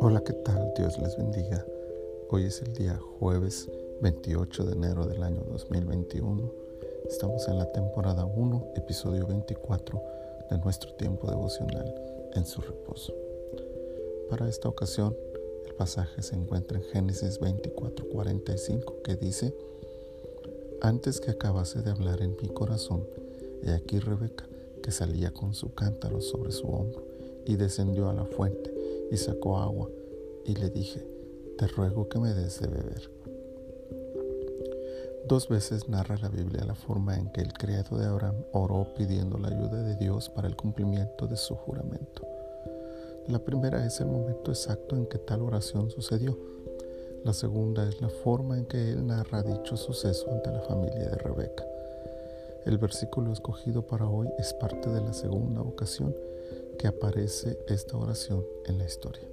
Hola, ¿qué tal? Dios les bendiga. Hoy es el día jueves 28 de enero del año 2021. Estamos en la temporada 1, episodio 24 de nuestro tiempo devocional en su reposo. Para esta ocasión, el pasaje se encuentra en Génesis 24:45 que dice, Antes que acabase de hablar en mi corazón, he aquí Rebeca, que salía con su cántaro sobre su hombro, y descendió a la fuente y sacó agua, y le dije, te ruego que me des de beber. Dos veces narra la Biblia la forma en que el criado de Abraham oró pidiendo la ayuda de Dios para el cumplimiento de su juramento. La primera es el momento exacto en que tal oración sucedió. La segunda es la forma en que él narra dicho suceso ante la familia de Rebeca. El versículo escogido para hoy es parte de la segunda ocasión que aparece esta oración en la historia.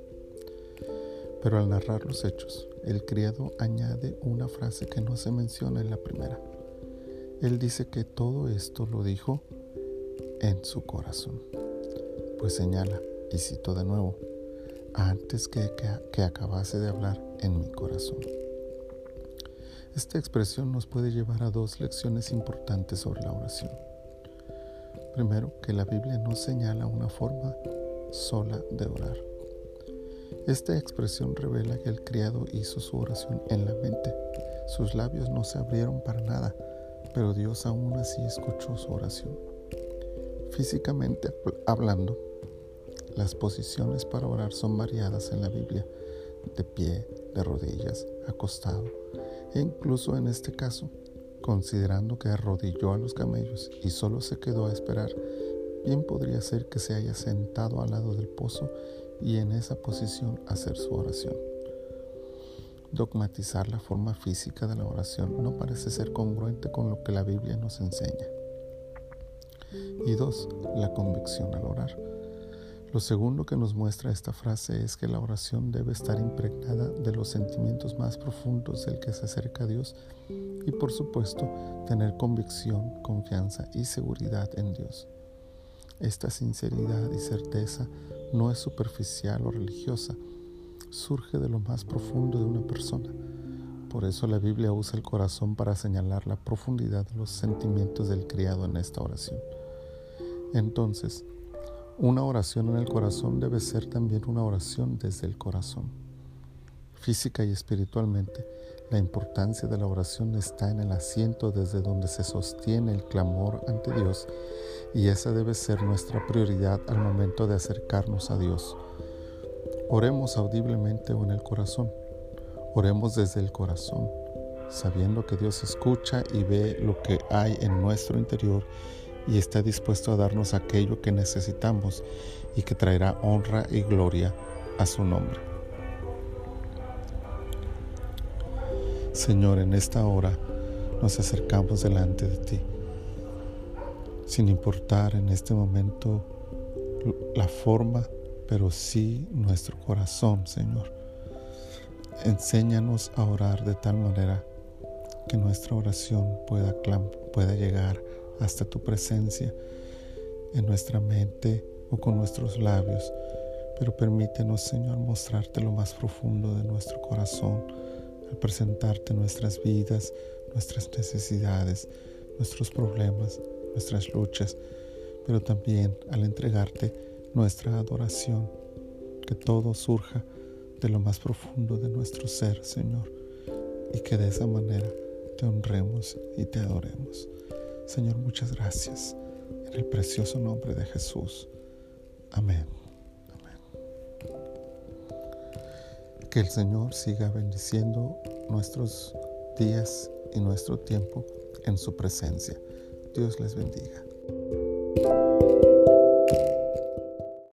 Pero al narrar los hechos, el criado añade una frase que no se menciona en la primera. Él dice que todo esto lo dijo en su corazón, pues señala, y cito de nuevo, antes que, que, acabase de hablar en mi corazón. Esta expresión nos puede llevar a dos lecciones importantes sobre la oración. Primero, que la Biblia no señala una forma sola de orar. Esta expresión revela que el criado hizo su oración en la mente. Sus labios no se abrieron para nada, pero Dios aún así escuchó su oración. Físicamente hablando, las posiciones para orar son variadas en la Biblia, de pie, de rodillas, acostado, incluso en este caso, considerando que arrodilló a los camellos y solo se quedó a esperar, bien podría ser que se haya sentado al lado del pozo y en esa posición hacer su oración. Dogmatizar la forma física de la oración no parece ser congruente con lo que la Biblia nos enseña. Y dos, la convicción al orar. Lo segundo que nos muestra esta frase es que la oración debe estar impregnada de los sentimientos más profundos del que se acerca a Dios y por supuesto tener convicción, confianza y seguridad en Dios. Esta sinceridad y certeza no es superficial o religiosa, surge de lo más profundo de una persona. Por eso la Biblia usa el corazón para señalar la profundidad de los sentimientos del criado en esta oración. Entonces, una oración en el corazón debe ser también una oración desde el corazón. Física y espiritualmente, la importancia de la oración está en el asiento desde donde se sostiene el clamor ante Dios y esa debe ser nuestra prioridad al momento de acercarnos a Dios. Oremos audiblemente o en el corazón. Oremos desde el corazón, sabiendo que Dios escucha y ve lo que hay en nuestro interior y está dispuesto a darnos aquello que necesitamos y que traerá honra y gloria a su nombre. Señor, en esta hora nos acercamos delante de ti, sin importar en este momento la forma, pero sí nuestro corazón, Señor. Enséñanos a orar de tal manera que nuestra oración pueda, llegar hasta tu presencia en nuestra mente o con nuestros labios, pero permítenos, Señor, mostrarte lo más profundo de nuestro corazón al presentarte nuestras vidas, nuestras necesidades, nuestros problemas, nuestras luchas, pero también al entregarte nuestra adoración, que todo surja de lo más profundo de nuestro ser, Señor, y que de esa manera te honremos y te adoremos. Señor, muchas gracias. En el precioso nombre de Jesús. Amén. Que el Señor siga bendiciendo nuestros días y nuestro tiempo en su presencia. Dios les bendiga.